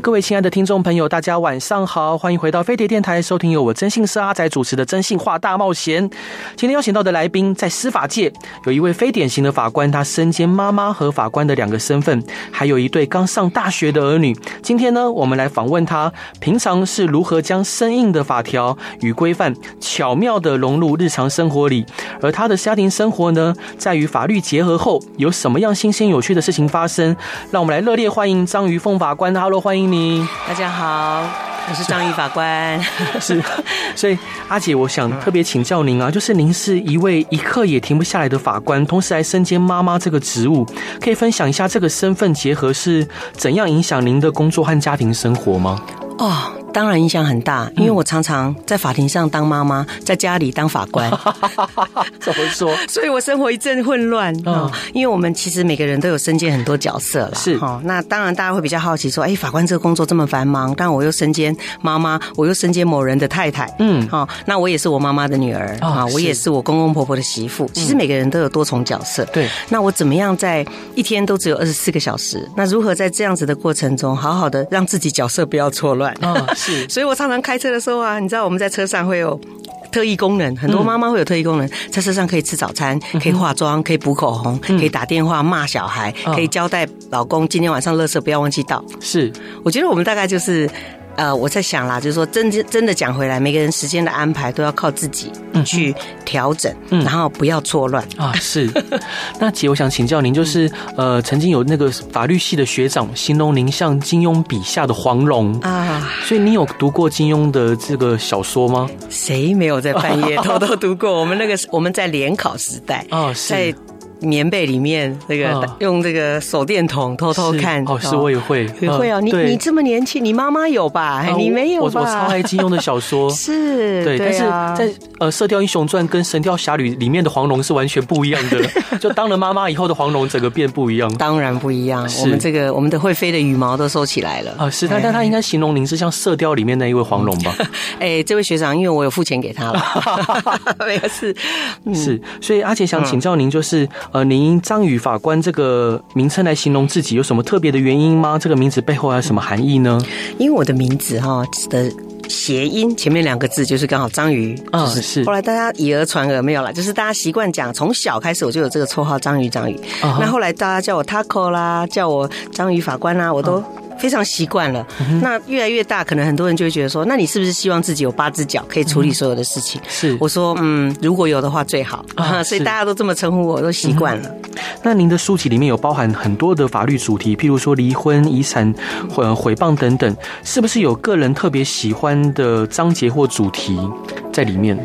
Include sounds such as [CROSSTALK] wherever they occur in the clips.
各位亲爱的听众朋友，大家晚上好，欢迎回到飞碟电台，收听由我真姓师阿仔主持的《真性话大冒险》。今天邀请到的来宾，在司法界有一位非典型的法官，他身兼妈妈和法官的两个身份，还有一对刚上大学的儿女。今天呢，我们来访问他，平常是如何将生硬的法条与规范巧妙地融入日常生活里，而他的家庭生活呢，在与法律结合后，有什么样新鲜有趣的事情发生？让我们来热烈欢迎张瑜凤法官。Hello。欢迎你，大家好，我是张宇法官。[LAUGHS] 是，所以阿姐，我想特别请教您啊，就是您是一位一刻也停不下来的法官，同时还身兼妈妈这个职务，可以分享一下这个身份结合是怎样影响您的工作和家庭生活吗？哦。当然影响很大，因为我常常在法庭上当妈妈，在家里当法官。[LAUGHS] 怎么说？[LAUGHS] 所以我生活一阵混乱啊。因为我们其实每个人都有身兼很多角色了。是哈。那当然，大家会比较好奇说：“哎，法官这个工作这么繁忙，但我又身兼妈妈，我又身兼某人的太太。”嗯，好，那我也是我妈妈的女儿啊，我也是我公公婆婆的媳妇。其实每个人都有多重角色。对。那我怎么样在一天都只有二十四个小时？那如何在这样子的过程中，好好的让自己角色不要错乱？啊。[LAUGHS] 是，所以我常常开车的时候啊，你知道我们在车上会有特异功能，很多妈妈会有特异功能，在车上可以吃早餐，可以化妆，可以补口红，可以打电话骂小孩，可以交代老公今天晚上垃圾不要忘记倒。是，我觉得我们大概就是。呃，我在想啦，就是说真真真的讲回来，每个人时间的安排都要靠自己去调整，嗯，然后不要错乱啊。是，那姐，我想请教您，就是呃，曾经有那个法律系的学长形容您像金庸笔下的黄蓉啊，所以你有读过金庸的这个小说吗？谁没有在半夜 [LAUGHS] 偷偷读过？我们那个我们在联考时代啊，在。棉被里面那个用这个手电筒偷偷看哦，是我也会也会哦。你你这么年轻，你妈妈有吧？你没有吧？我我超爱金庸的小说，[LAUGHS] 是对，但是在呃《射雕英雄传》跟《神雕侠侣》里面的黄蓉是完全不一样的。[LAUGHS] 就当了妈妈以后的黄蓉，整个变不一样。当然不一样，我们这个我们的会飞的羽毛都收起来了啊。是，但但他应该形容您是像《射雕》里面那一位黄蓉吧？[LAUGHS] 哎，这位学长，因为我有付钱给他了，没有事是。所以阿杰想请教您，就是。呃，您章鱼法官这个名称来形容自己有什么特别的原因吗？这个名字背后还有什么含义呢？因为我的名字哈的谐音前面两个字就是刚好章鱼，啊、就是、是。后来大家以讹传讹没有了，就是大家习惯讲，从小开始我就有这个绰号章鱼章鱼。Uh huh、那后来大家叫我 Taco 啦，叫我章鱼法官啦，我都。非常习惯了，那越来越大，可能很多人就会觉得说，那你是不是希望自己有八只脚，可以处理所有的事情？是，我说，嗯，如果有的话最好。啊，[LAUGHS] 所以大家都这么称呼我，都习惯了。那您的书籍里面有包含很多的法律主题，譬如说离婚、遗产、呃诽谤等等，是不是有个人特别喜欢的章节或主题在里面？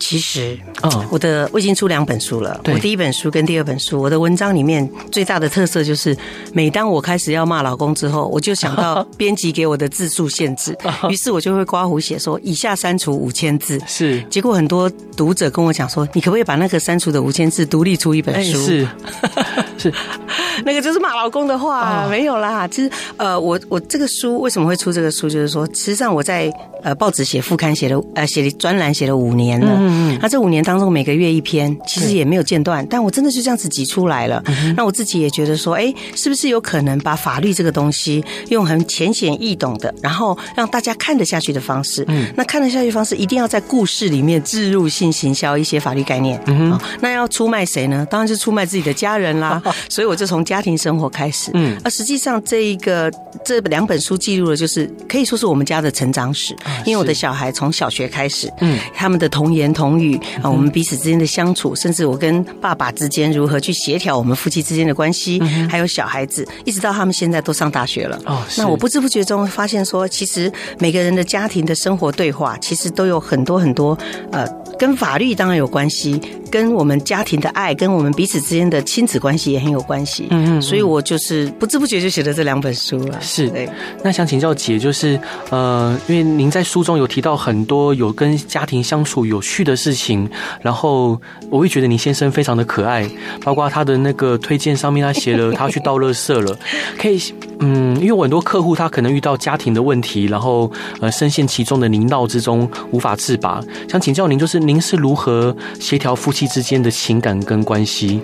其实，嗯，我的我已经出两本书了。我第一本书跟第二本书，我的文章里面最大的特色就是，每当我开始要骂老公之后，我就想到 [LAUGHS] 编辑给我的字数限制，[LAUGHS] 于是我就会刮胡写说以下删除五千字。是，结果很多读者跟我讲说，你可不可以把那个删除的五千字独立出一本书？是，[LAUGHS] 是，[LAUGHS] 那个就是骂老公的话，没有啦。其实，呃，我我这个书为什么会出这个书，就是说，实际上我在呃报纸写副刊写了呃写专栏写了五年了。嗯嗯，那这五年当中每个月一篇，其实也没有间断，但我真的就这样子挤出来了。那我自己也觉得说，哎，是不是有可能把法律这个东西用很浅显易懂的，然后让大家看得下去的方式？嗯，那看得下去的方式一定要在故事里面置入性行销一些法律概念。嗯哼，那要出卖谁呢？当然是出卖自己的家人啦。[LAUGHS] 所以我就从家庭生活开始。嗯，而实际上这一个这两本书记录的就是可以说是我们家的成长史，因为我的小孩从小学开始，嗯，他们的童言。童语啊，我们彼此之间的相处，甚至我跟爸爸之间如何去协调我们夫妻之间的关系，还有小孩子，一直到他们现在都上大学了。哦，那我不知不觉中发现说，其实每个人的家庭的生活对话，其实都有很多很多呃跟法律当然有关系，跟我们家庭的爱，跟我们彼此之间的亲子关系也很有关系。嗯嗯，所以我就是不知不觉就写了这两本书了。是，对。那想请教姐，就是呃，因为您在书中有提到很多有跟家庭相处有趣的事情，然后我会觉得您先生非常的可爱，包括他的那个推荐上面他写了他去倒垃圾了，[LAUGHS] 可以。嗯，因为我很多客户他可能遇到家庭的问题，然后呃深陷其中的泥淖之中无法自拔。想请教您，就是您是如何协调夫妻之间的情感跟关系？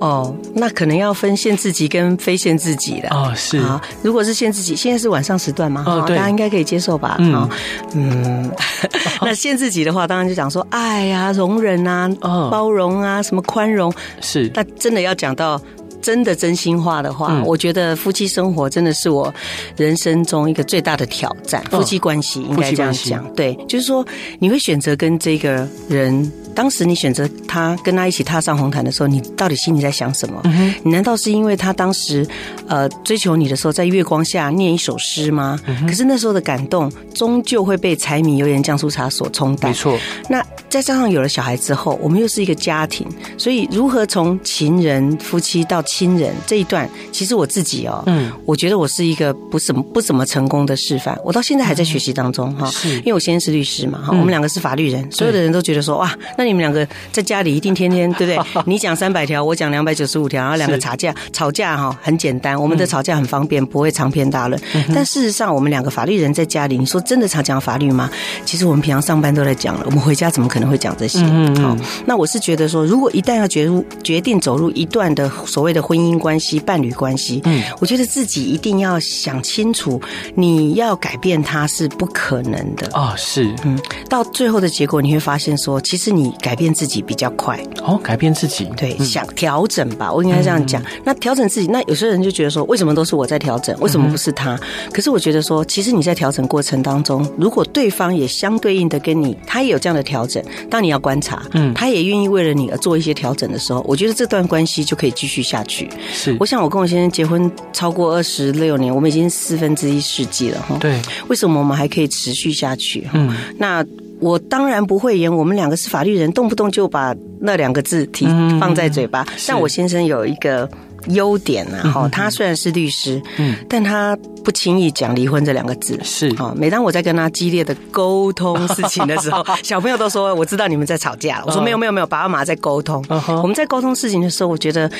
哦，那可能要分限制级跟非限制级的哦。是啊，如果是限制级，现在是晚上时段嘛，哦，大家应该可以接受吧？嗯嗯，[LAUGHS] 那限制级的话，当然就讲说爱呀、容忍啊、包容啊、什么宽容。是，那真的要讲到。真的真心话的话，嗯、我觉得夫妻生活真的是我人生中一个最大的挑战。哦、夫妻关系应该这样讲，对，就是说你会选择跟这个人。当时你选择他跟他一起踏上红毯的时候，你到底心里在想什么？嗯、你难道是因为他当时呃追求你的时候，在月光下念一首诗吗？嗯、可是那时候的感动，终究会被柴米油盐酱醋茶所冲淡。没错。那再加上有了小孩之后，我们又是一个家庭，所以如何从情人、夫妻到亲人这一段，其实我自己哦，嗯，我觉得我是一个不怎么不怎么成功的示范。我到现在还在学习当中哈，是因为我先生是律师嘛哈，嗯、我们两个是法律人，所有的人都觉得说哇。那你们两个在家里一定天天对不对？[LAUGHS] 你讲三百条，我讲两百九十五条，然后两个吵架，吵架哈很简单，我们的吵架很方便，不会长篇大论。但事实上，我们两个法律人在家里，你说真的常讲法律吗？其实我们平常上班都在讲了，我们回家怎么可能会讲这些？好，那我是觉得说，如果一旦要决入决定走入一段的所谓的婚姻关系、伴侣关系，嗯，我觉得自己一定要想清楚，你要改变他是不可能的啊，是，嗯，到最后的结果你会发现说，其实你改变。自己比较快哦，改变自己，对，想调整吧，我应该这样讲。那调整自己，那有些人就觉得说，为什么都是我在调整，为什么不是他？可是我觉得说，其实你在调整过程当中，如果对方也相对应的跟你，他也有这样的调整，当你要观察，嗯，他也愿意为了你而做一些调整的时候，我觉得这段关系就可以继续下去。是，我想我跟我先生结婚超过二十六年，我们已经四分之一世纪了哈。对，为什么我们还可以持续下去？嗯，那。我当然不会演，我们两个是法律人，动不动就把那两个字提放在嘴巴。但我先生有一个优点呢，哈，他虽然是律师，嗯，但他不轻易讲离婚这两个字。是，每当我在跟他激烈的沟通事情的时候，[LAUGHS] 小朋友都说我知道你们在吵架。我说没有没有没有，爸爸妈妈在沟通。我们在沟通事情的时候，我觉得，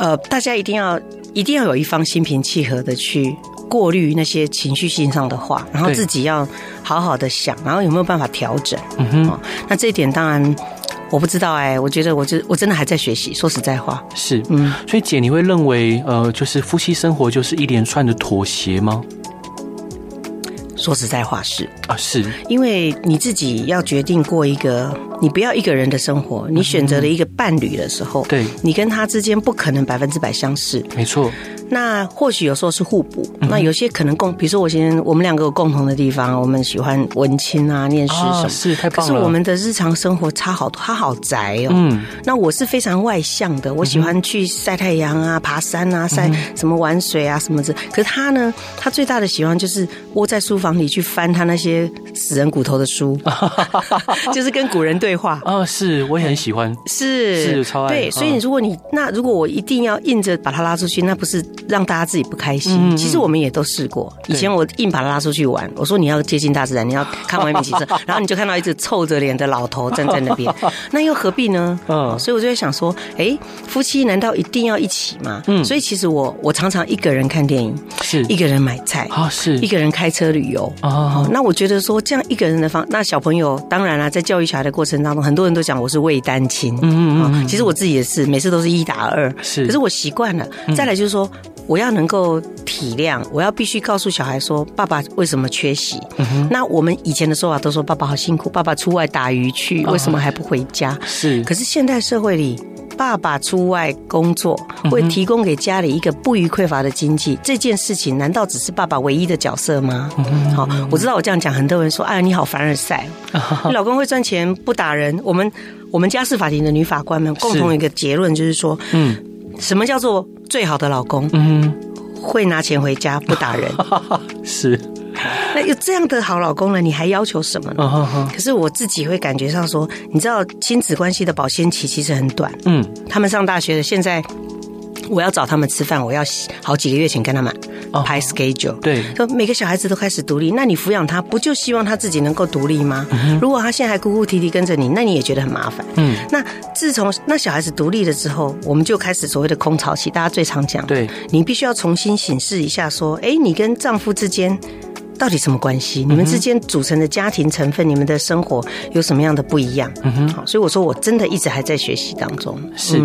呃，大家一定要一定要有一方心平气和的去。过滤那些情绪性上的话，然后自己要好好的想，然后有没有办法调整？嗯哼，那这一点当然我不知道哎，我觉得我就我真的还在学习。说实在话，是嗯，所以姐，你会认为呃，就是夫妻生活就是一连串的妥协吗？说实在话是啊，是因为你自己要决定过一个，你不要一个人的生活，你选择了一个伴侣的时候，对，你跟他之间不可能百分之百相似，没错。那或许有时候是互补，那有些可能共，比如说我先，我们两个有共同的地方，我们喜欢文青啊，念诗什么，是太棒了。可是我们的日常生活差好多，他好宅哦。嗯，那我是非常外向的，我喜欢去晒太阳啊，爬山啊，晒什么玩水啊什么的。可是他呢，他最大的喜欢就是窝在书房里去翻他那些死人骨头的书，[LAUGHS] 就是跟古人对话。啊，是，我也很喜欢，是是超爱。对，所以如果你那如果我一定要硬着把他拉出去，那不是。让大家自己不开心。嗯、其实我们也都试过。以前我硬把他拉出去玩，我说你要接近大自然，你要看外面景色，[LAUGHS] 然后你就看到一只臭着脸的老头站在那边，[LAUGHS] 那又何必呢？嗯，所以我就在想说，哎，夫妻难道一定要一起吗？嗯，所以其实我我常常一个人看电影，是一个人买菜啊，是一个人开车旅游哦。那我觉得说这样一个人的方，那小朋友当然了，在教育小孩的过程当中，很多人都讲我是未单亲，嗯嗯嗯，其实我自己也是，每次都是一打二，是，可是我习惯了。再来就是说。我要能够体谅，我要必须告诉小孩说，爸爸为什么缺席？嗯、那我们以前的说法都说，爸爸好辛苦，爸爸出外打鱼去，为什么还不回家？哦、是。可是现代社会里，爸爸出外工作，会提供给家里一个不虞匮乏的经济，这件事情难道只是爸爸唯一的角色吗？好，我知道我这样讲，很多人说，哎呀，你好凡尔赛，你、哦、老公会赚钱不打人。我们我们家事法庭的女法官们共同一个结论就是说，嗯。什么叫做最好的老公？嗯，会拿钱回家，不打人。[LAUGHS] 是，[LAUGHS] 那有这样的好老公了，你还要求什么呢？Uh. 可是我自己会感觉上说，你知道亲子关系的保鲜期其实很短。嗯，他们上大学的现在。我要找他们吃饭，我要好几个月前跟他们排 schedule。Oh, 对，说每个小孩子都开始独立，那你抚养他，不就希望他自己能够独立吗？嗯、如果他现在还哭哭啼啼跟着你，那你也觉得很麻烦。嗯，那自从那小孩子独立了之后，我们就开始所谓的空巢期，大家最常讲。对，你必须要重新审视一下，说，哎，你跟丈夫之间。到底什么关系？你们之间组成的家庭成分，你们的生活有什么样的不一样？嗯哼，好，所以我说我真的一直还在学习当中。是，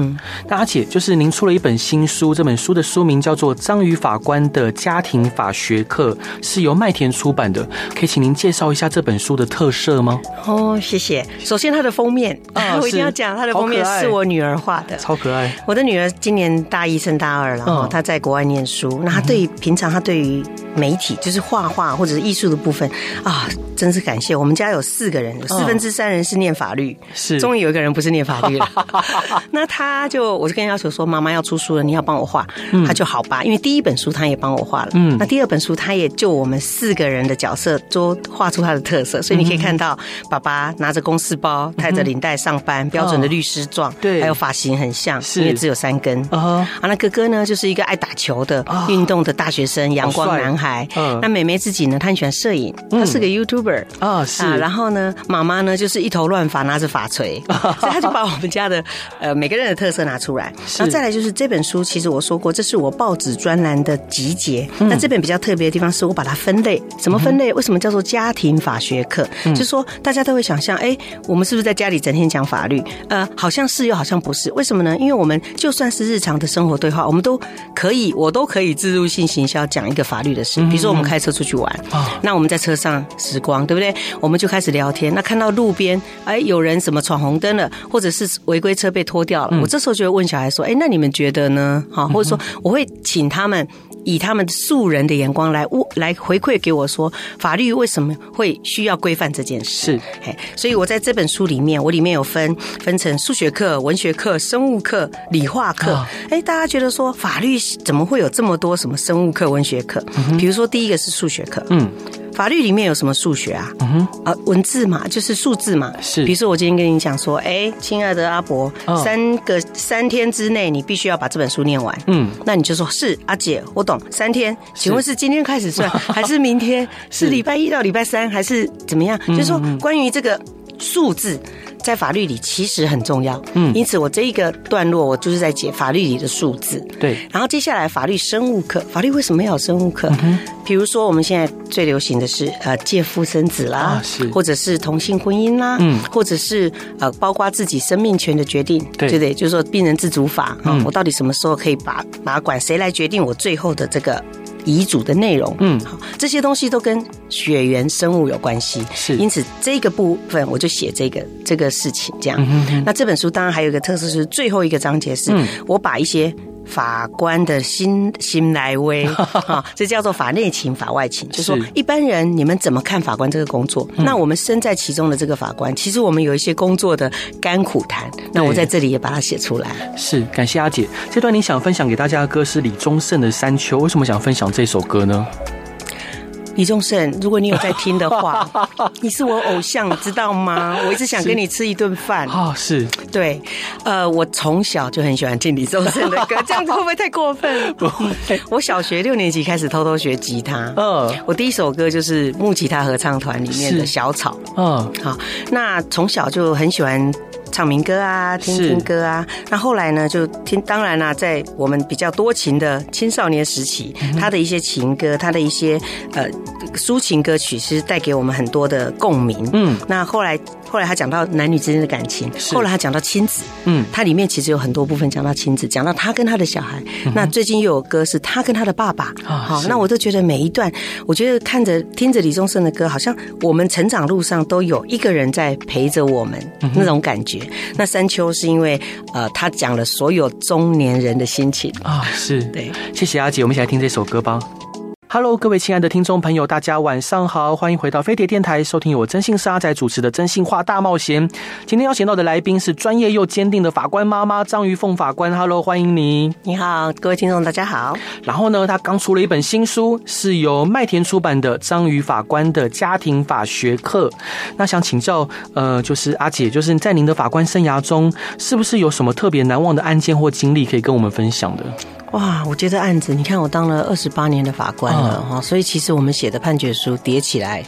那阿姐就是您出了一本新书，这本书的书名叫做《章鱼法官的家庭法学课》，是由麦田出版的。可以请您介绍一下这本书的特色吗？哦，谢谢。首先，它的封面 [LAUGHS] 啊，我一定要讲，它的封面是我女儿画的，超可爱。我的女儿今年大一升大二了，哈，她在国外念书。那她对于平常，她对于媒体，就是画画。或者是艺术的部分啊，真是感谢。我们家有四个人，有四分之三人是念法律，是终于有一个人不是念法律了。[LAUGHS] 那他就，我就跟他要求说，妈妈要出书了，你要帮我画。嗯、他就好吧，因为第一本书他也帮我画了，嗯，那第二本书他也就我们四个人的角色都画出他的特色，所以你可以看到爸爸拿着公事包，带着领带上班，嗯、标准的律师状，对、哦，还有发型很像，是因为只有三根。啊、哦，那哥哥呢，就是一个爱打球的、哦、运动的大学生，阳光男孩。嗯，那妹妹自己。他很喜欢摄影，他是个 YouTuber 啊，是啊。然后呢，妈妈呢就是一头乱发，拿着法锤，[LAUGHS] 所以他就把我们家的呃每个人的特色拿出来。然后再来就是这本书，其实我说过，这是我报纸专栏的集结。那这本比较特别的地方是我把它分类，什么分类？为什么叫做家庭法学课？就是说大家都会想象，哎，我们是不是在家里整天讲法律？呃，好像是又好像不是。为什么呢？因为我们就算是日常的生活对话，我们都可以，我都可以自入性行销讲一个法律的事。比如说我们开车出去玩。啊，那我们在车上时光，对不对？我们就开始聊天。那看到路边，哎，有人什么闯红灯了，或者是违规车被拖掉了，嗯、我这时候就会问小孩说：“哎，那你们觉得呢？”哈，或者说我会请他们。以他们素人的眼光来来回馈给我说，法律为什么会需要规范这件事？是，嘿，所以我在这本书里面，我里面有分分成数学课、文学课、生物课、理化课。哎、哦，大家觉得说法律怎么会有这么多什么生物课、文学课？嗯、比如说第一个是数学课，嗯。法律里面有什么数学啊？嗯哼，啊，文字嘛，就是数字嘛。是，比如说我今天跟你讲说，哎，亲爱的阿伯，三个三天之内你必须要把这本书念完。嗯，那你就说是阿姐，我懂。三天，请问是今天开始算，还是明天？[LAUGHS] 是礼拜一到礼拜三，还是怎么样？就是说关于这个数字。在法律里其实很重要，嗯，因此我这一个段落我就是在解法律里的数字，对。然后接下来法律生物课，法律为什么要有生物课？嗯，比如说我们现在最流行的是呃借腹生子啦，啊、是，或者是同性婚姻啦，嗯，或者是呃包括自己生命权的决定，对，对不对？就是说病人自主法啊，嗯、我到底什么时候可以把把管？谁来决定我最后的这个？遗嘱的内容，嗯，好，这些东西都跟血缘生物有关系，是，因此这个部分我就写这个这个事情，这样。嗯、哼哼，那这本书当然还有一个特色是最后一个章节是，我把一些。法官的心心来威 [LAUGHS] 啊，这叫做法内情、法外情。就是说，一般人你们怎么看法官这个工作？那我们身在其中的这个法官，其实我们有一些工作的甘苦谈。那我在这里也把它写出来。是，感谢阿姐。这段你想分享给大家的歌是李宗盛的《山丘》，为什么想分享这首歌呢？李宗盛，如果你有在听的话，[LAUGHS] 你是我偶像，你知道吗？我一直想跟你吃一顿饭。哦，是对，呃，我从小就很喜欢听李宗盛的歌，[LAUGHS] 这样子会不会太过分？不会。[LAUGHS] 我小学六年级开始偷偷学吉他，嗯，我第一首歌就是木吉他合唱团里面的小草，嗯，好，那从小就很喜欢。唱民歌啊，听听歌啊。那后来呢，就听。当然啦、啊，在我们比较多情的青少年时期，嗯、他的一些情歌，他的一些呃抒情歌曲，其实带给我们很多的共鸣。嗯，那后来后来他讲到男女之间的感情，是后来他讲到亲子，嗯，它里面其实有很多部分讲到亲子，讲到他跟他的小孩。嗯、那最近又有歌是他跟他的爸爸。啊、好，那我都觉得每一段，我觉得看着听着李宗盛的歌，好像我们成长路上都有一个人在陪着我们，嗯、那种感觉。那山丘是因为，呃，他讲了所有中年人的心情啊，是对，谢谢阿姐，我们一起来听这首歌吧。Hello，各位亲爱的听众朋友，大家晚上好，欢迎回到飞碟电台，收听由我征信社阿仔主持的《真心话大冒险》。今天邀请到的来宾是专业又坚定的法官妈妈张瑜凤法官。Hello，欢迎你。你好，各位听众，大家好。然后呢，他刚出了一本新书，是由麦田出版的《张瑜法官的家庭法学课》。那想请教，呃，就是阿姐，就是在您的法官生涯中，是不是有什么特别难忘的案件或经历可以跟我们分享的？哇，我觉得案子，你看我当了二十八年的法官了哈，所以其实我们写的判决书叠起来，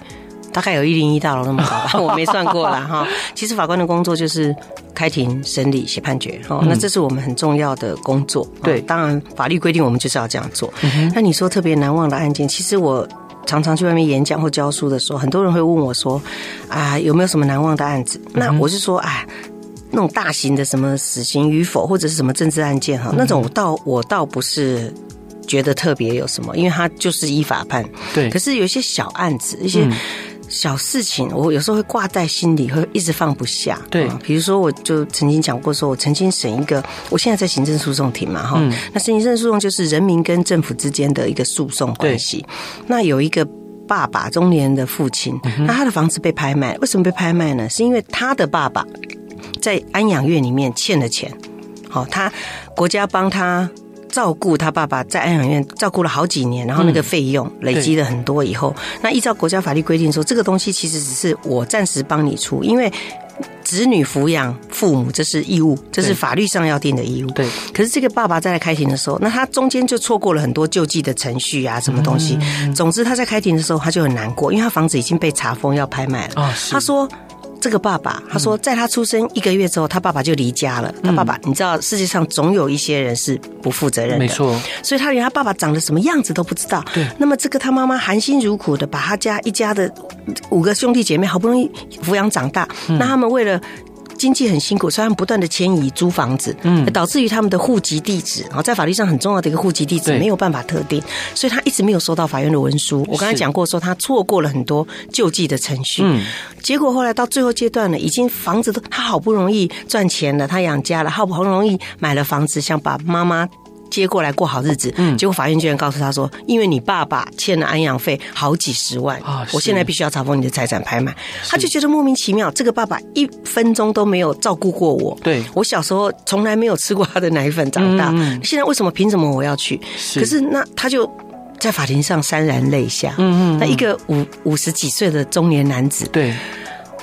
大概有一零一大楼那么高吧，[LAUGHS] 我没算过啦哈。其实法官的工作就是开庭审理、写判决哈，那这是我们很重要的工作。对，当然法律规定我们就是要这样做。那你说特别难忘的案件，其实我常常去外面演讲或教书的时候，很多人会问我说啊，有没有什么难忘的案子？那我是说啊。那种大型的什么死刑与否，或者是什么政治案件哈，那种我倒我倒不是觉得特别有什么，因为他就是依法判。对。可是有一些小案子，一些小事情，我有时候会挂在心里，会一直放不下。对。比如说，我就曾经讲过，说我曾经审一个，我现在在行政诉讼庭嘛，哈。嗯。那行政诉讼就是人民跟政府之间的一个诉讼关系。那有一个爸爸，中年的父亲，那他的房子被拍卖，为什么被拍卖呢？是因为他的爸爸。在安养院里面欠了钱，好，他国家帮他照顾他爸爸在安养院照顾了好几年，然后那个费用累积了很多以后，那依照国家法律规定说，这个东西其实只是我暂时帮你出，因为子女抚养父母这是义务，这是法律上要定的义务。对。可是这个爸爸在开庭的时候，那他中间就错过了很多救济的程序啊，什么东西。总之他在开庭的时候他就很难过，因为他房子已经被查封要拍卖了。啊，他说。这个爸爸，他说，在他出生一个月之后，他爸爸就离家了。他爸爸，你知道，世界上总有一些人是不负责任的，没错。所以他连他爸爸长得什么样子都不知道。对。那么，这个他妈妈含辛茹苦的把他家一家的五个兄弟姐妹好不容易抚养长大，那他们为了。经济很辛苦，虽然不断的迁移租房子，嗯，导致于他们的户籍地址，然后在法律上很重要的一个户籍地址没有办法特定，所以他一直没有收到法院的文书。我刚才讲过，说他错过了很多救济的程序，嗯，结果后来到最后阶段了，已经房子都他好不容易赚钱了，他养家了，好不容易买了房子，想把妈妈。接过来过好日子，嗯，结果法院居然告诉他说，因为你爸爸欠了安养费好几十万啊，我现在必须要查封你的财产拍卖，他就觉得莫名其妙，这个爸爸一分钟都没有照顾过我，对，我小时候从来没有吃过他的奶粉长大，现在为什么凭什么我要去？可是那他就在法庭上潸然泪下，嗯嗯，那一个五五十几岁的中年男子，对。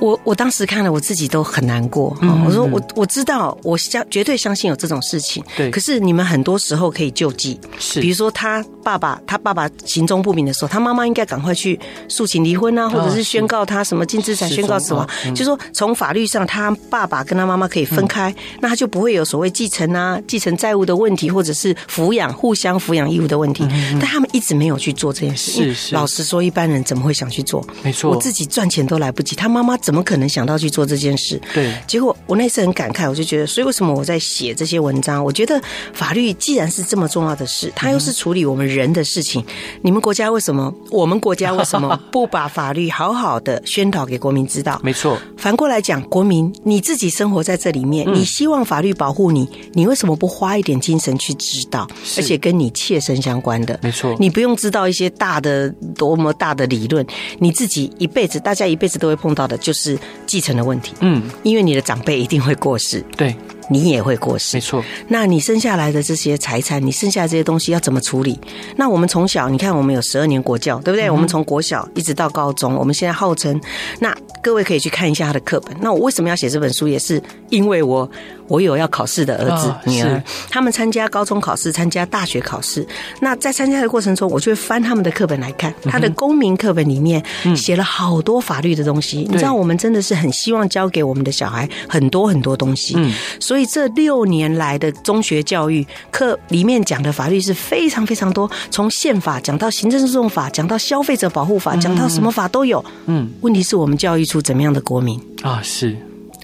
我我当时看了，我自己都很难过。我说我我知道，我相绝对相信有这种事情。对。可是你们很多时候可以救济，是。比如说他爸爸，他爸爸行踪不明的时候，他妈妈应该赶快去诉请离婚啊，或者是宣告他什么净资产，宣告死亡。就说从法律上，他爸爸跟他妈妈可以分开，那他就不会有所谓继承啊、继承债务的问题，或者是抚养互相抚养义务的问题。但他们一直没有去做这件事。是是。老实说，一般人怎么会想去做？没错。我自己赚钱都来不及，他妈妈。怎么可能想到去做这件事？对，结果我那次很感慨，我就觉得，所以为什么我在写这些文章？我觉得法律既然是这么重要的事，它又是处理我们人的事情，你们国家为什么？我们国家 [LAUGHS] 为什么不把法律好好的宣导给国民知道？没错。反过来讲，国民你自己生活在这里面，你希望法律保护你，你为什么不花一点精神去知道？而且跟你切身相关的，没错。你不用知道一些大的多么大的理论，你自己一辈子，大家一辈子都会碰到的，就是。是继承的问题，嗯，因为你的长辈一定会过世，对，你也会过世，没错。那你生下来的这些财产，你剩下的这些东西要怎么处理？那我们从小，你看，我们有十二年国教，对不对？嗯、我们从国小一直到高中，我们现在号称，那各位可以去看一下他的课本。那我为什么要写这本书？也是因为我。我有要考试的儿子、女儿，他们参加高中考试，参加大学考试。那在参加的过程中，我就会翻他们的课本来看。他的公民课本里面写了好多法律的东西。你知道，我们真的是很希望教给我们的小孩很多很多东西。所以这六年来的中学教育课里面讲的法律是非常非常多，从宪法讲到行政诉讼法，讲到消费者保护法，讲到什么法都有。嗯，问题是我们教育出怎么样的国民啊？是。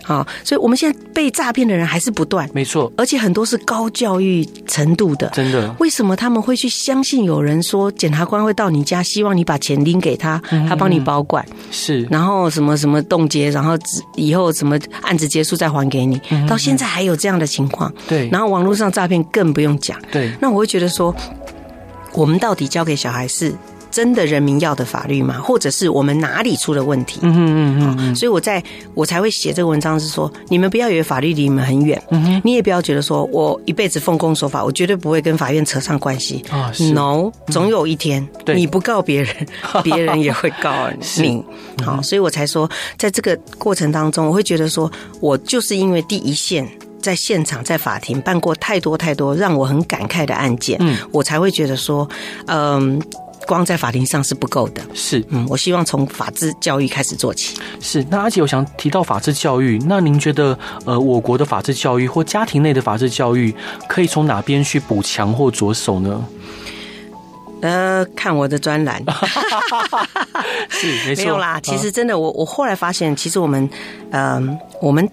好，所以我们现在被诈骗的人还是不断，没错，而且很多是高教育程度的，真的。为什么他们会去相信有人说检察官会到你家，希望你把钱拎给他，他帮你保管，是，然后什么什么冻结，然后以后什么案子结束再还给你，到现在还有这样的情况，对。然后网络上诈骗更不用讲，对。那我会觉得说，我们到底教给小孩是？真的人民要的法律吗？或者是我们哪里出了问题？嗯嗯嗯嗯。所以我在我才会写这个文章，是说你们不要以为法律离你们很远，嗯，你也不要觉得说我一辈子奉公守法，我绝对不会跟法院扯上关系啊。No，总有一天你不告别人，[LAUGHS] 别人也会告你。好，所以我才说，在这个过程当中，我会觉得说我就是因为第一线。在现场，在法庭办过太多太多让我很感慨的案件，嗯，我才会觉得说，嗯，光在法庭上是不够的，是，嗯，我希望从法治教育开始做起。是，那而且我想提到法治教育，那您觉得，呃，我国的法治教育或家庭内的法治教育，可以从哪边去补强或着手呢？呃，看我的专栏，[LAUGHS] [LAUGHS] 是没错，没有啦。其实真的，我我后来发现，其实我们，嗯、呃，我们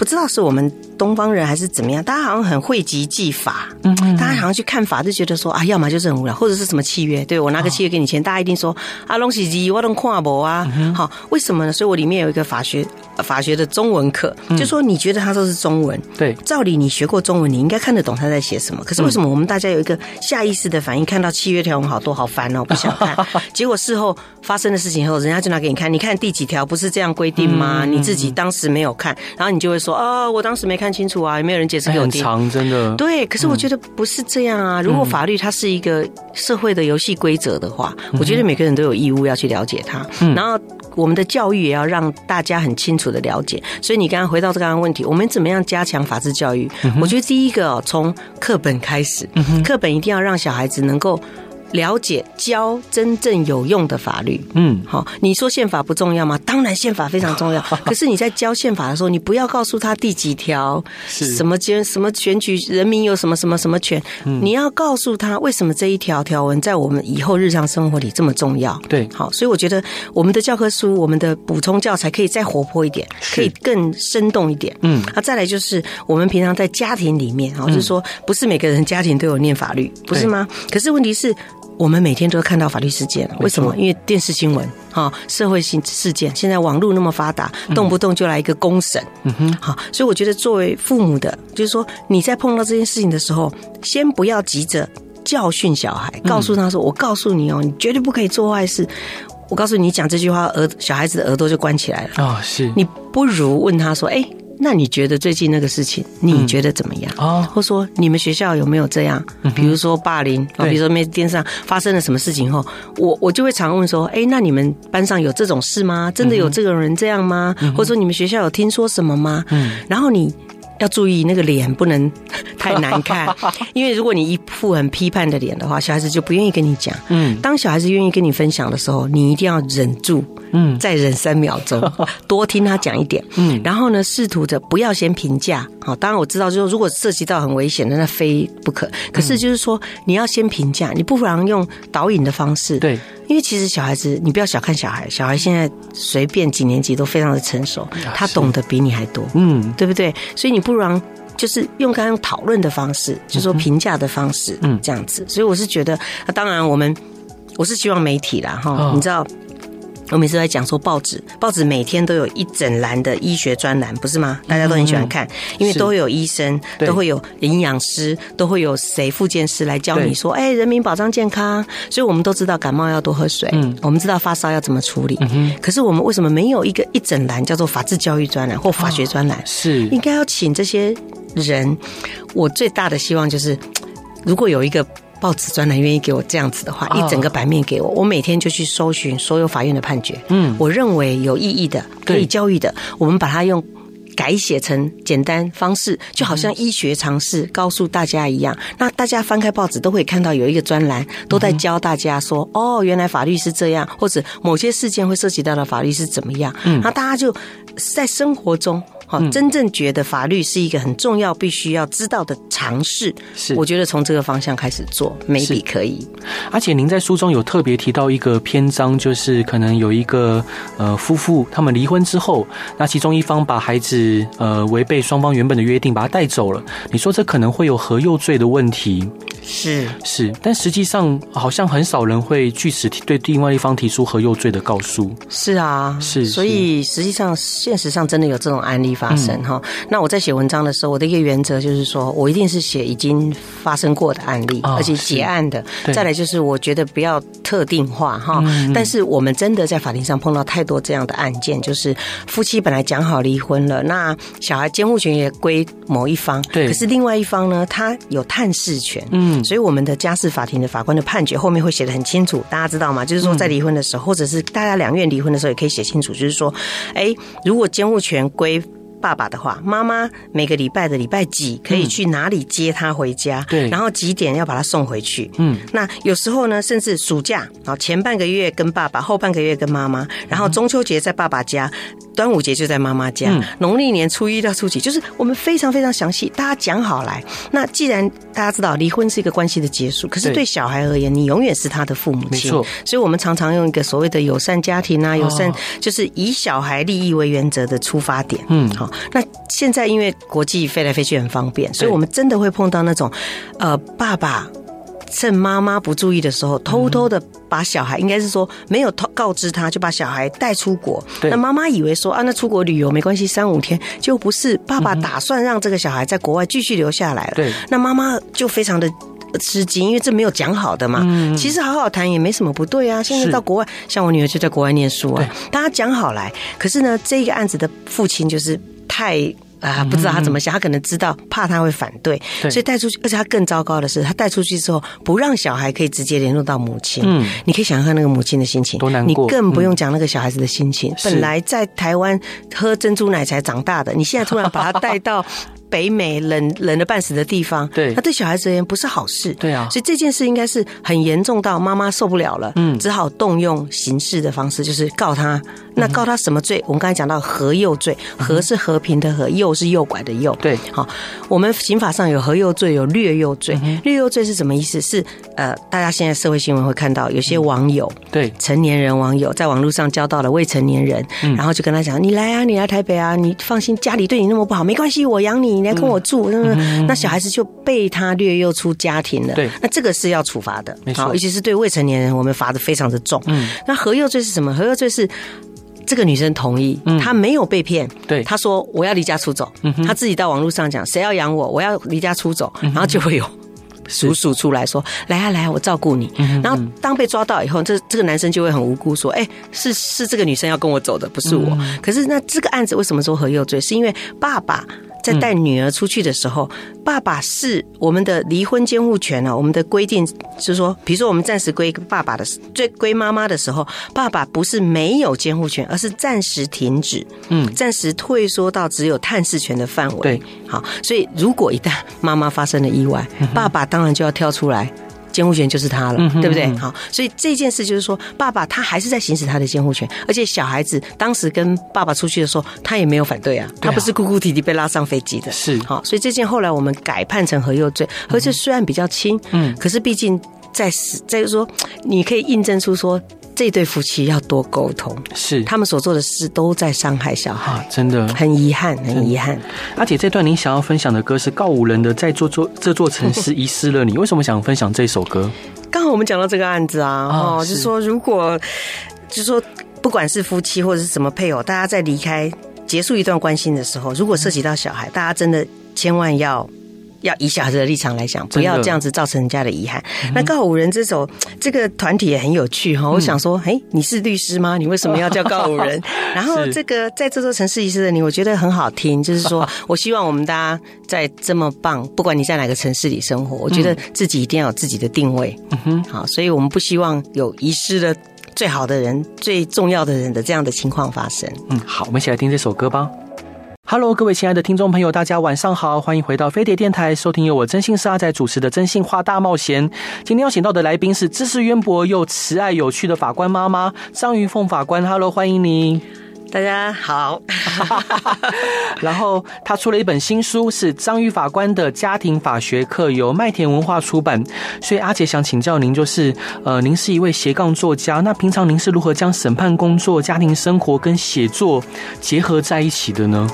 不知道是我们。东方人还是怎么样？大家好像很讳疾忌法，嗯，大家好像去看法就觉得说啊，要么就是很无聊，或者是什么契约？对，我拿个契约给你签，大家一定说啊，东西机我都看不啊。好，为什么呢？所以我里面有一个法学法学的中文课，就说你觉得它都是中文，对，照理你学过中文，你应该看得懂他在写什么。可是为什么我们大家有一个下意识的反应，看到契约条文好多好烦哦，不想看。[LAUGHS] 结果事后发生的事情以后，人家就拿给你看，你看第几条不是这样规定吗？你自己当时没有看，然后你就会说啊，我当时没看清楚啊，有没有人解释给我听？长真的对，可是我觉得不是这样啊。如果法律它是一个社会的游戏规则的话，我觉得每个人都有义务要去了解它。然后我们的教育也要让大家很清楚的了解。所以你刚刚回到这个问题，我们怎么样加强法治教育？我觉得第一个从课本开始，课本一定要让小孩子能够。了解教真正有用的法律，嗯，好，你说宪法不重要吗？当然宪法非常重要。[LAUGHS] 可是你在教宪法的时候，你不要告诉他第几条，什么选什么选举人民有什么什么什么权，你要告诉他为什么这一条条文在我们以后日常生活里这么重要。对，好，所以我觉得我们的教科书、我们的补充教材可以再活泼一点，可以更生动一点。嗯，那再来就是我们平常在家庭里面，啊，就是说不是每个人家庭都有念法律，不是吗？可是问题是。我们每天都看到法律事件，为什么？因为电视新闻哈，社会性事件，现在网络那么发达，动不动就来一个公审，嗯哼，好，所以我觉得作为父母的，就是说你在碰到这件事情的时候，先不要急着教训小孩，告诉他说：“我告诉你哦，你绝对不可以做坏事。”我告诉你，讲这句话，耳小孩子的耳朵就关起来了啊！是你不如问他说：“哎。”那你觉得最近那个事情，你觉得怎么样？哦，或说你们学校有没有这样？比如说霸凌，啊，比如说没电视上发生了什么事情后，我我就会常问说，哎，那你们班上有这种事吗？真的有这个人这样吗？或者说你们学校有听说什么吗？嗯，然后你。要注意那个脸不能 [LAUGHS] 太难看，[LAUGHS] 因为如果你一副很批判的脸的话，小孩子就不愿意跟你讲。嗯，当小孩子愿意跟你分享的时候，你一定要忍住，嗯，再忍三秒钟，[LAUGHS] 多听他讲一点。嗯，然后呢，试图着不要先评价。好，当然我知道，就是如果涉及到很危险的，那非不可。可是就是说，你要先评价，你不妨用导引的方式。对。因为其实小孩子，你不要小看小孩，小孩现在随便几年级都非常的成熟，他懂得比你还多，嗯，对不对？所以你不妨就是用刚刚用讨论的方式，就是说评价的方式，嗯，这样子。所以我是觉得，那当然我们我是希望媒体啦，哈，你知道。我每次在讲说报纸，报纸每天都有一整栏的医学专栏，不是吗？大家都很喜欢看，因为都会有医生，都会有营养师，都会有谁复健师来教你说，哎，人民保障健康。所以我们都知道感冒要多喝水，嗯，我们知道发烧要怎么处理。嗯，可是我们为什么没有一个一整栏叫做法治教育专栏或法学专栏？是应该要请这些人。我最大的希望就是，如果有一个。报纸专栏愿意给我这样子的话，一整个版面给我，我每天就去搜寻所有法院的判决。嗯，我认为有意义的、可以教育的，我们把它用改写成简单方式，就好像医学常识告诉大家一样。那大家翻开报纸都会看到有一个专栏，都在教大家说：“哦，原来法律是这样，或者某些事件会涉及到的法律是怎么样。”嗯，那大家就在生活中。好，真正觉得法律是一个很重要、必须要知道的常识。是，我觉得从这个方向开始做，maybe 可以。而且您在书中有特别提到一个篇章，就是可能有一个呃夫妇，他们离婚之后，那其中一方把孩子呃违背双方原本的约定，把他带走了。你说这可能会有何幼罪的问题。是是，但实际上好像很少人会据此对另外一方提出何幼罪的告诉。是啊，是，所以实际上现实上真的有这种案例发生哈。嗯、那我在写文章的时候，我的一个原则就是说我一定是写已经发生过的案例，哦、而且结案的。再来就是我觉得不要特定化哈。嗯、但是我们真的在法庭上碰到太多这样的案件，就是夫妻本来讲好离婚了，那小孩监护权也归某一方，对，可是另外一方呢，他有探视权，嗯，所以我们的家事法庭的法官的判决后面会写的很清楚，大家知道吗？就是说在离婚的时候，或者是大家两院离婚的时候，也可以写清楚，就是说，哎，如果监护权归。爸爸的话，妈妈每个礼拜的礼拜几可以去哪里接他回家？对，然后几点要把他送回去？嗯，那有时候呢，甚至暑假啊，前半个月跟爸爸，后半个月跟妈妈，然后中秋节在爸爸家，端午节就在妈妈家，农历年初一到初几，就是我们非常非常详细，大家讲好来。那既然大家知道离婚是一个关系的结束，可是对小孩而言，你永远是他的父母亲。所以我们常常用一个所谓的友善家庭啊，友善就是以小孩利益为原则的出发点。嗯，好。那现在因为国际飞来飞去很方便，所以我们真的会碰到那种，呃，爸爸趁妈妈不注意的时候，偷偷的把小孩，应该是说没有告知他，就把小孩带出国。那妈妈以为说啊，那出国旅游没关系，三五天就不是。爸爸打算让这个小孩在国外继续留下来了。对，那妈妈就非常的吃惊，因为这没有讲好的嘛。其实好好谈也没什么不对啊。现在到国外，像我女儿就在国外念书啊，大家讲好来。可是呢，这个案子的父亲就是。太啊，不知道他怎么想，他可能知道，怕他会反对，所以带出去。而且他更糟糕的是，他带出去之后，不让小孩可以直接联络到母亲。嗯，你可以想象那个母亲的心情多难过。你更不用讲那个小孩子的心情。本来在台湾喝珍珠奶茶长大的，你现在突然把他带到。北美冷冷的半死的地方，对，那对小孩子而言不是好事，对啊，所以这件事应该是很严重到妈妈受不了了，嗯，只好动用刑事的方式，就是告他。那告他什么罪？我们刚才讲到和诱罪，和是和平的和，诱是诱拐的诱，对，好，我们刑法上有和诱罪，有掠诱罪。虐幼罪是什么意思？是呃，大家现在社会新闻会看到有些网友，对，成年人网友在网络上交到了未成年人，然后就跟他讲：“你来啊，你来台北啊，你放心，家里对你那么不好，没关系，我养你。”你来跟我住，那、嗯、那小孩子就被他掠诱出家庭了。对，那这个是要处罚的，没错。尤其是对未成年人，我们罚的非常的重。嗯，那何诱罪是什么？何诱罪是这个女生同意，嗯、她没有被骗。对，她说我要离家出走。嗯，她自己到网络上讲，谁要养我，我要离家出走，然后就会有叔叔出来说，来啊来啊，我照顾你。然后当被抓到以后，这这个男生就会很无辜说，哎，是是这个女生要跟我走的，不是我。可是那这个案子为什么说和幼罪？是因为爸爸。在带女儿出去的时候，爸爸是我们的离婚监护权啊。我们的规定是说，比如说我们暂时归爸爸的，最归妈妈的时候，爸爸不是没有监护权，而是暂时停止，嗯，暂时退缩到只有探视权的范围。对，好，所以如果一旦妈妈发生了意外，爸爸当然就要跳出来。监护权就是他了，嗯、哼对不对？好，所以这件事就是说，爸爸他还是在行使他的监护权，而且小孩子当时跟爸爸出去的时候，他也没有反对啊，他不是哭哭啼啼被拉上飞机的，是。好，所以这件后来我们改判成何幼罪，和幼罪虽然比较轻，嗯，可是毕竟在死，再就是说，你可以印证出说。这对夫妻要多沟通，是他们所做的事都在伤害小孩，啊、真的很遗憾，很遗憾。阿姐，这段您想要分享的歌是告五人的，在座座这座城市遗失了你，为什么想分享这首歌？刚好我们讲到这个案子啊，哦，就是说如果，就是说不管是夫妻或者是什么配偶，大家在离开结束一段关系的时候，如果涉及到小孩，大家真的千万要。要以小孩子的立场来讲，不要这样子造成人家的遗憾。那告五人这首这个团体也很有趣哈，嗯、我想说，哎，你是律师吗？你为什么要叫告五人？[LAUGHS] 然后这个在这座城市遗失的你，我觉得很好听，就是说 [LAUGHS] 我希望我们大家在这么棒，不管你在哪个城市里生活，我觉得自己一定要有自己的定位。嗯哼，好，所以我们不希望有遗失的最好的人、最重要的人的这样的情况发生。嗯，好，我们一起来听这首歌吧。Hello，各位亲爱的听众朋友，大家晚上好，欢迎回到飞碟电台，收听由我真心是阿仔主持的《真心话大冒险》。今天邀请到的来宾是知识渊博又慈爱有趣的法官妈妈张云凤法官。Hello，欢迎你。大家好。[LAUGHS] 然后他出了一本新书，是张瑜法官的家庭法学课，由麦田文化出版。所以阿姐想请教您，就是呃，您是一位斜杠作家，那平常您是如何将审判工作、家庭生活跟写作结合在一起的呢？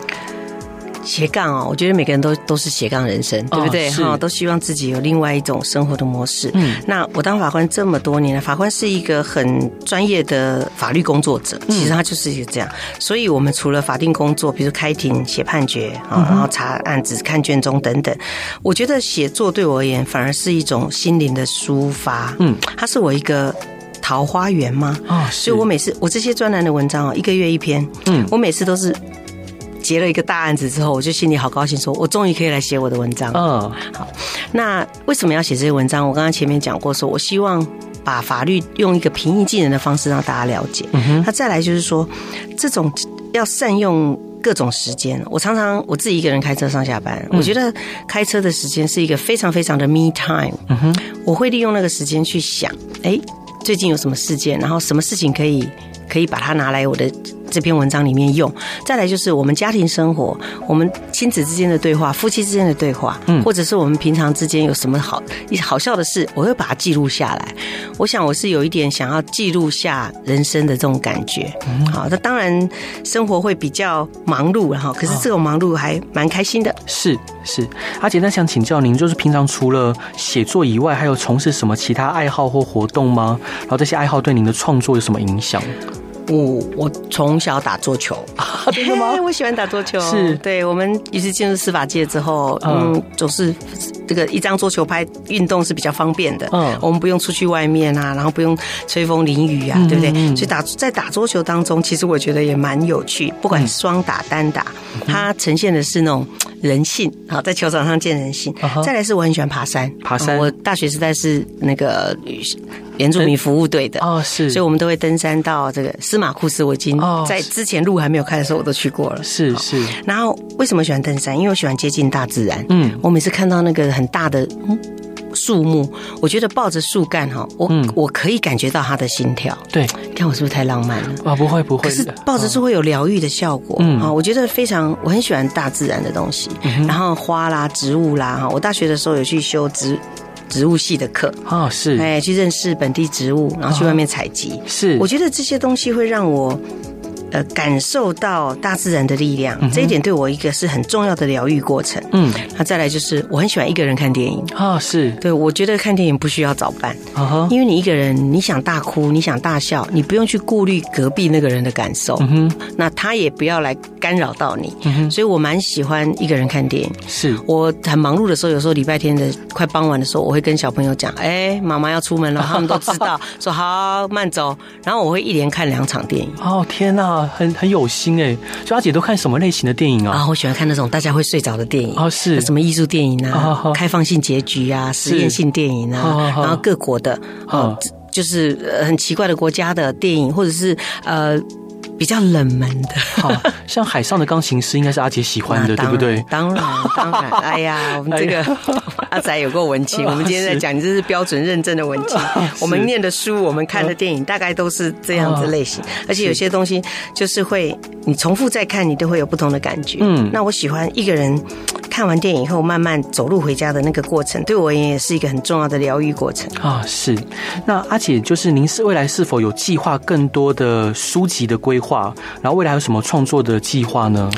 斜杠哦，我觉得每个人都都是斜杠人生，对不对？哈、哦，都希望自己有另外一种生活的模式。嗯，那我当法官这么多年了，法官是一个很专业的法律工作者，其实他就是一个这样。所以，我们除了法定工作，比如开庭、写判决啊，然后查案子、看卷宗等等，我觉得写作对我而言反而是一种心灵的抒发。嗯，它是我一个桃花源吗？啊，所以我每次我这些专栏的文章啊，一个月一篇。嗯，我每次都是。结了一个大案子之后，我就心里好高兴，说我终于可以来写我的文章。嗯，好。那为什么要写这些文章？我刚刚前面讲过，说我希望把法律用一个平易近人的方式让大家了解。嗯哼。那再来就是说，这种要善用各种时间。我常常我自己一个人开车上下班，我觉得开车的时间是一个非常非常的 me time。嗯哼。我会利用那个时间去想，哎，最近有什么事件，然后什么事情可以可以把它拿来我的。这篇文章里面用，再来就是我们家庭生活，我们亲子之间的对话，夫妻之间的对话，嗯，或者是我们平常之间有什么好好笑的事，我会把它记录下来。我想我是有一点想要记录下人生的这种感觉。嗯，好，那当然生活会比较忙碌，然后可是这种忙碌还蛮开心的。是是，阿杰，那想请教您，就是平常除了写作以外，还有从事什么其他爱好或活动吗？然后这些爱好对您的创作有什么影响？我我从小打桌球，[LAUGHS] 真的吗？我喜欢打桌球。是，对，我们于是进入司法界之后，嗯，总是这个一张桌球拍运动是比较方便的。嗯，我们不用出去外面啊，然后不用吹风淋雨啊，对不对？所以打在打桌球当中，其实我觉得也蛮有趣。不管双打单打，它呈现的是那种人性。好，在球场上见人性。再来是我很喜欢爬山，爬山。我大学时代是那个原住民服务队的哦，是，所以我们都会登山到这个司马库斯。我已经在之前路还没有开的时候，我都去过了。是是。然后为什么喜欢登山？因为我喜欢接近大自然。嗯，我每次看到那个很大的树木，我觉得抱着树干哈，我我可以感觉到它的心跳。对，你看我是不是太浪漫了？啊，不会不会。可是抱着树会有疗愈的效果。嗯啊，我觉得非常，我很喜欢大自然的东西。然后花啦、植物啦哈，我大学的时候有去修植。植物系的课啊，是哎，去认识本地植物，然后去外面采集。是，我觉得这些东西会让我。呃，感受到大自然的力量，这一点对我一个是很重要的疗愈过程。嗯，那再来就是我很喜欢一个人看电影。啊，是。对，我觉得看电影不需要找伴。啊，因为你一个人，你想大哭，你想大笑，你不用去顾虑隔壁那个人的感受，那他也不要来干扰到你，嗯，所以我蛮喜欢一个人看电影。是。我很忙碌的时候，有时候礼拜天的快傍晚的时候，我会跟小朋友讲，哎，妈妈要出门了，他们都知道，说好慢走，然后我会一连看两场电影。哦，天哪！很很有心哎，所以阿姐都看什么类型的电影啊？啊，我喜欢看那种大家会睡着的电影哦，是什么艺术电影啊，开放性结局啊，实验性电影啊，然后各国的啊，就是很奇怪的国家的电影，或者是呃。比较冷门的，好像《海上的钢琴师》应该是阿杰喜欢的，对不对？当然，当然。哎呀，[LAUGHS] 我们这个 [LAUGHS] 阿仔有过文青。我们今天在讲，你这是标准认证的文青。[LAUGHS] 我们念的书，我们看的电影，大概都是这样子类型。而且有些东西就是会，你重复再看，你都会有不同的感觉。嗯，那我喜欢一个人看完电影以后，慢慢走路回家的那个过程，对我而言也是一个很重要的疗愈过程啊。是。那阿姐，就是您是未来是否有计划更多的书籍的规划？然后未来有什么创作的计划呢？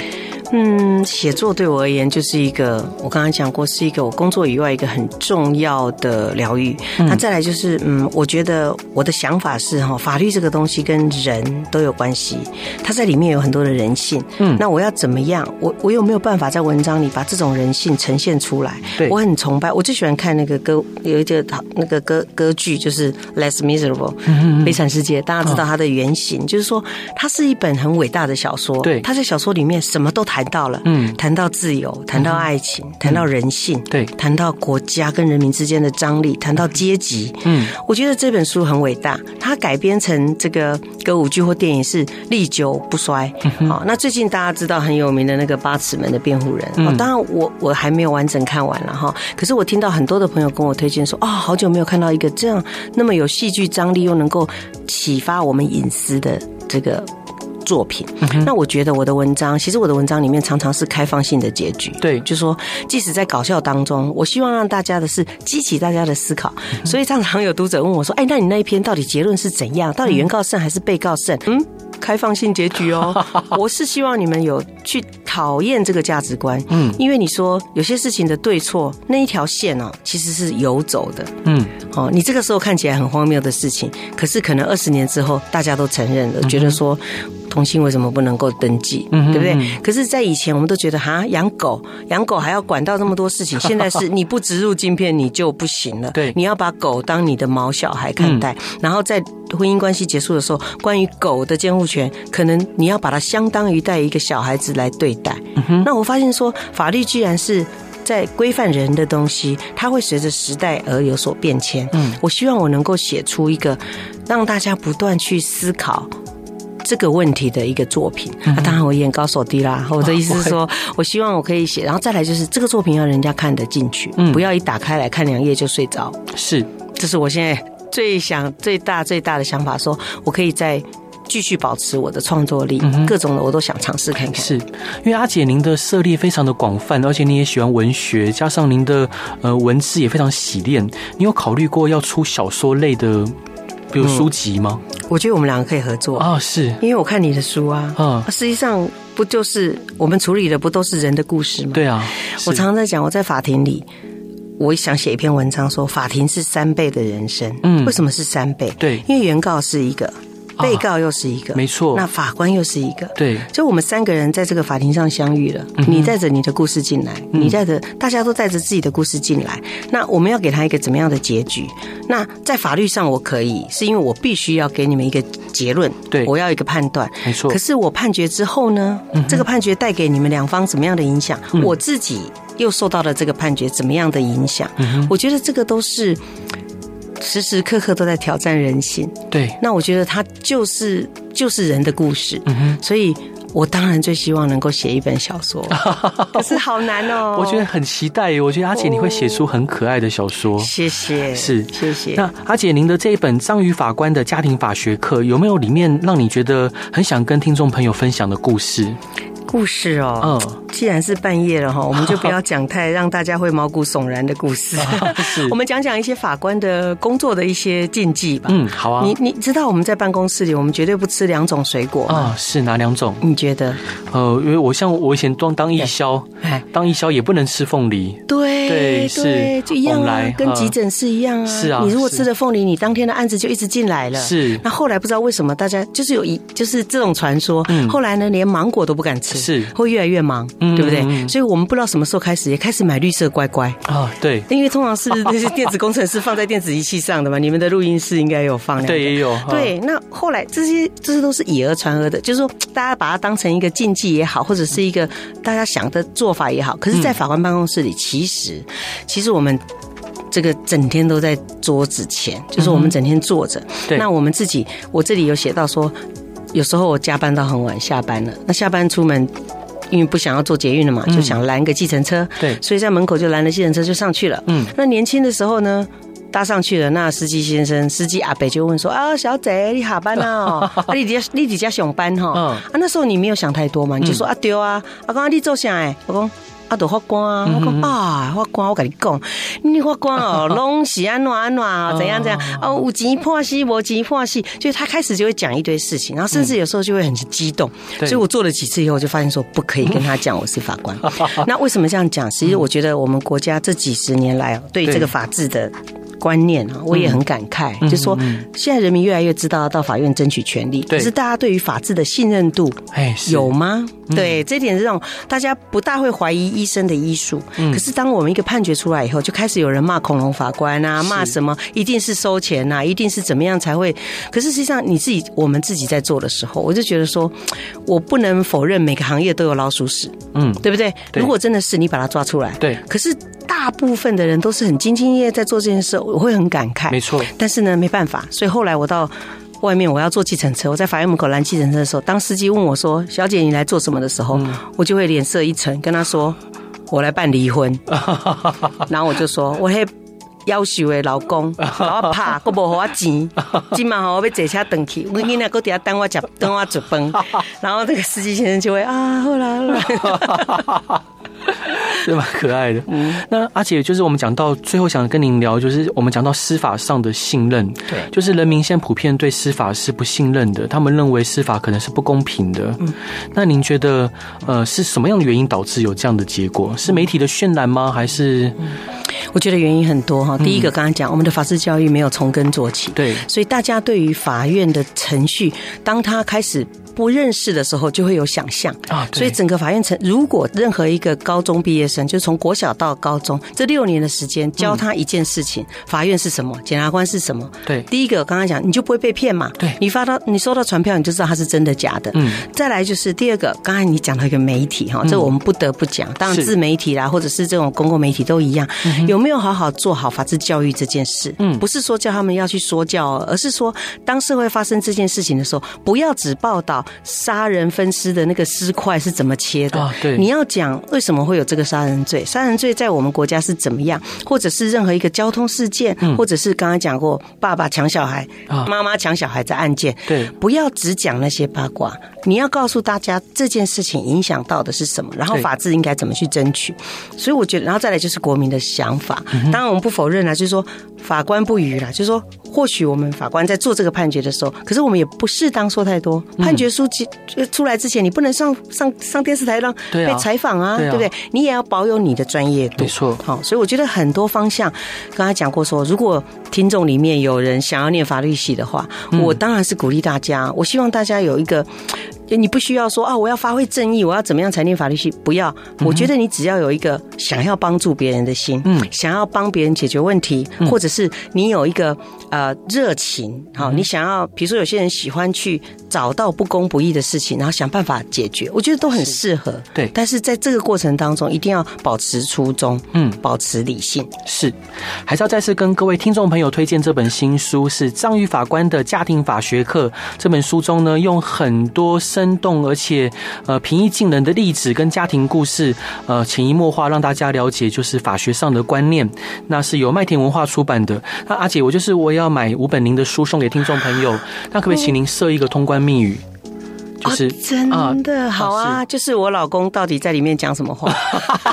嗯，写作对我而言就是一个，我刚刚讲过，是一个我工作以外一个很重要的疗愈。嗯、那再来就是，嗯，我觉得我的想法是哈，法律这个东西跟人都有关系，它在里面有很多的人性。嗯，那我要怎么样？我我有没有办法在文章里把这种人性呈现出来？对，我很崇拜，我最喜欢看那个歌，有一个那个歌歌剧，就是《Less Miserable》嗯》，嗯，悲惨世界。大家知道它的原型，哦、就是说它是一本很伟大的小说。对，它在小说里面什么都谈。谈到了，嗯，谈到自由，谈到爱情，谈到人性，对，谈到国家跟人民之间的张力，谈到阶级，嗯，我觉得这本书很伟大。它改编成这个歌舞剧或电影是历久不衰。好，那最近大家知道很有名的那个八尺门的辩护人，哦，当然我我还没有完整看完了哈。可是我听到很多的朋友跟我推荐说，啊，好久没有看到一个这样那么有戏剧张力又能够启发我们隐私的这个。作品，那我觉得我的文章，其实我的文章里面常常是开放性的结局。对，就说即使在搞笑当中，我希望让大家的是激起大家的思考。所以常常有读者问我说：“哎，那你那一篇到底结论是怎样？到底原告胜还是被告胜？”嗯。开放性结局哦。[LAUGHS] 我是希望你们有去讨厌这个价值观，嗯，因为你说有些事情的对错那一条线哦，其实是游走的，嗯，哦，你这个时候看起来很荒谬的事情，可是可能二十年之后大家都承认了，觉得说。同性为什么不能够登记？嗯，对不对？可是，在以前我们都觉得哈，养狗养狗还要管到这么多事情。现在是 [LAUGHS] 你不植入晶片你就不行了。对，你要把狗当你的毛小孩看待。然后在婚姻关系结束的时候，关于狗的监护权，可能你要把它相当于带一个小孩子来对待。那我发现说，法律既然是在规范人的东西，它会随着时代而有所变迁。嗯，我希望我能够写出一个让大家不断去思考。这个问题的一个作品，那、啊、当然我眼高手低啦。我的意思是说，我希望我可以写，然后再来就是这个作品要人家看得进去，嗯，不要一打开来看两页就睡着。是，这是我现在最想、最大、最大的想法，说我可以再继续保持我的创作力，各种的我都想尝试看看。是因为阿姐您的涉猎非常的广泛，而且你也喜欢文学，加上您的呃文字也非常洗练，你有考虑过要出小说类的？比如书籍吗？嗯，我觉得我们两个可以合作啊，是因为我看你的书啊，啊，实际上不就是我们处理的不都是人的故事吗？对啊，我常常在讲，我在法庭里，我想写一篇文章说，法庭是三倍的人生。嗯，为什么是三倍？对，因为原告是一个。被告又是一个，没错。那法官又是一个，对。就我们三个人在这个法庭上相遇了。你带着你的故事进来，你带着大家都带着自己的故事进来。那我们要给他一个怎么样的结局？那在法律上我可以，是因为我必须要给你们一个结论，对，我要一个判断，没错。可是我判决之后呢？这个判决带给你们两方怎么样的影响？我自己又受到了这个判决怎么样的影响？我觉得这个都是。时时刻刻都在挑战人性，对。那我觉得它就是就是人的故事，嗯哼。所以我当然最希望能够写一本小说，[LAUGHS] 可是好难哦。我觉得很期待，我觉得阿姐你会写出很可爱的小说。谢谢，是谢谢。那阿姐您的这一本《章鱼法官的家庭法学课》，有没有里面让你觉得很想跟听众朋友分享的故事？故事哦，嗯，既然是半夜了哈，[LAUGHS] 我们就不要讲太让大家会毛骨悚然的故事。[LAUGHS] [LAUGHS] 我们讲讲一些法官的工作的一些禁忌吧。嗯，好啊。你你知道我们在办公室里，我们绝对不吃两种水果啊？是哪两种？你觉得？呃，因为我像我以前当当义消，当义消也不能吃凤梨。对对是，就一样啊，跟急诊室一样啊。是啊，你如果吃了凤梨，你当天的案子就一直进来了。是。那后来不知道为什么大家就是有一就是这种传说，后来呢，连芒果都不敢吃。是会越来越忙，对不对？所以我们不知道什么时候开始也开始买绿色乖乖啊。对，因为通常是 [LAUGHS] 那些电子工程师放在电子仪器上的嘛。你们的录音室应该有放，对，也有。对，那后来这些这些都是以讹传讹的，就是说大家把它当成一个禁忌也好，或者是一个大家想的做法也好。可是，在法官办公室里，其实其实我们这个整天都在桌子前，就是我们整天坐着。对，那我们自己，我这里有写到说，有时候我加班到很晚，下班了，那下班出门。因为不想要坐捷运了嘛，就想拦个计程车。对，所以在门口就拦了计程车就上去了。嗯，那年轻的时候呢，搭上去了，那司机先生、司机阿伯就问说：“啊，小姐，你下班了？[LAUGHS] 啊，你几你几家上班哈？啊，那时候你没有想太多嘛，你就说啊，对啊，啊，刚刚你坐下哎？我讲。”啊，都法官啊！我讲啊，法官，我跟你讲，你法官哦，[LAUGHS] 拢是安怎安怎啊，怎样怎样？哦，有钱判死，无钱判死，就他开始就会讲一堆事情，然后甚至有时候就会很激动。所以我做了几次以后，我就发现说不可以跟他讲我是法官。[LAUGHS] 那为什么这样讲？其实我觉得我们国家这几十年来对这个法治的。观念啊，我也很感慨，嗯、就是说，现在人民越来越知道到法院争取权利，对可是大家对于法治的信任度，哎，有吗？嗯、对，这点是让大家不大会怀疑医生的医术。嗯、可是当我们一个判决出来以后，就开始有人骂恐龙法官啊，骂什么一定是收钱啊，一定是怎么样才会？可是实际上你自己，我们自己在做的时候，我就觉得说，我不能否认每个行业都有老鼠屎，嗯，对不对？对，如果真的是你把它抓出来，对，可是。大部分的人都是很兢兢业业在做这件事，我会很感慨。没错，但是呢，没办法，所以后来我到外面，我要坐计程车，我在法院门口拦计程车的时候，当司机问我说：“小姐，你来做什么的时候？”嗯、我就会脸色一沉，跟他说：“我来办离婚。[LAUGHS] ”然后我就说：“我嘿要求的老公，我怕我无给我钱，[LAUGHS] 今晚我要坐车回去，我囡仔搁底下等我吃，等我煮饭。”然后这个司机先生就会啊，好啦好啦。[LAUGHS] 是蛮可爱的。嗯，那阿姐就是我们讲到最后，想跟您聊，就是我们讲到司法上的信任，对，就是人民现在普遍对司法是不信任的，他们认为司法可能是不公平的。嗯，那您觉得，呃，是什么样的原因导致有这样的结果？是媒体的渲染吗？还是？我觉得原因很多哈。第一个，刚刚讲我们的法治教育没有从根做起，对，所以大家对于法院的程序，当他开始。不认识的时候就会有想象。啊，所以整个法院城，如果任何一个高中毕业生，就从国小到高中这六年的时间，教他一件事情，法院是什么，检察官是什么？对，第一个刚刚讲，你就不会被骗嘛？对，你发到你收到传票，你就知道它是真的假的。嗯，再来就是第二个，刚才你讲到一个媒体哈，这我们不得不讲，当然自媒体啦，或者是这种公共媒体都一样，有没有好好做好法治教育这件事？嗯，不是说叫他们要去说教，而是说当社会发生这件事情的时候，不要只报道杀人。分尸的那个尸块是怎么切的？对，你要讲为什么会有这个杀人罪？杀人罪在我们国家是怎么样？或者是任何一个交通事件，或者是刚刚讲过爸爸抢小孩、妈妈抢小孩的案件，对，不要只讲那些八卦，你要告诉大家这件事情影响到的是什么，然后法治应该怎么去争取。所以我觉得，然后再来就是国民的想法。当然我们不否认了，就是说法官不语了，就是说或许我们法官在做这个判决的时候，可是我们也不适当说太多。判决书籍。出来之前，你不能上上上电视台让被采访啊，对不对？你也要保有你的专业度，没错。好，所以我觉得很多方向，刚才讲过说，如果听众里面有人想要念法律系的话，我当然是鼓励大家。我希望大家有一个。你不需要说啊，我要发挥正义，我要怎么样才念法律系？不要，我觉得你只要有一个想要帮助别人的心，嗯，想要帮别人解决问题，或者是你有一个呃热情，好，你想要，比如说有些人喜欢去找到不公不义的事情，然后想办法解决，我觉得都很适合。对，但是在这个过程当中，一定要保持初衷，嗯，保持理性。是，还是要再次跟各位听众朋友推荐这本新书，是张宇法官的家庭法学课。这本书中呢，用很多。生动而且呃平易近人的例子跟家庭故事，呃潜移默化让大家了解就是法学上的观念。那是由麦田文化出版的。那阿姐，我就是我也要买五本您的书送给听众朋友。那可不可以请您设一个通关密语？就是、哦、真的、啊、好啊，就是我老公到底在里面讲什么话？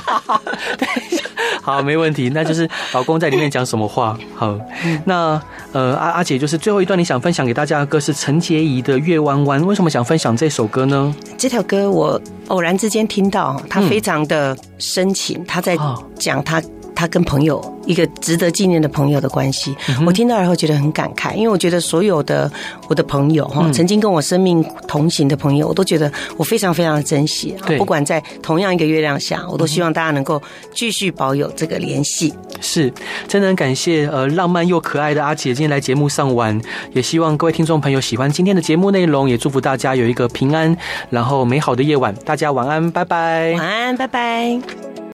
[LAUGHS] 等一下，[LAUGHS] 好，没问题。那就是老公在里面讲什么话？[LAUGHS] 好，那。呃，阿阿姐，就是最后一段你想分享给大家的歌是陈洁仪的《月弯弯》，为什么想分享这首歌呢？这条歌我偶然之间听到，他非常的深情，他在讲他。他跟朋友一个值得纪念的朋友的关系，我听到以后觉得很感慨，因为我觉得所有的我的朋友哈，曾经跟我生命同行的朋友，我都觉得我非常非常的珍惜。对，不管在同样一个月亮下，我都希望大家能够继续保有这个联系。是，真的很感谢呃浪漫又可爱的阿姐今天来节目上玩，也希望各位听众朋友喜欢今天的节目内容，也祝福大家有一个平安然后美好的夜晚。大家晚安，拜拜。晚安，拜拜。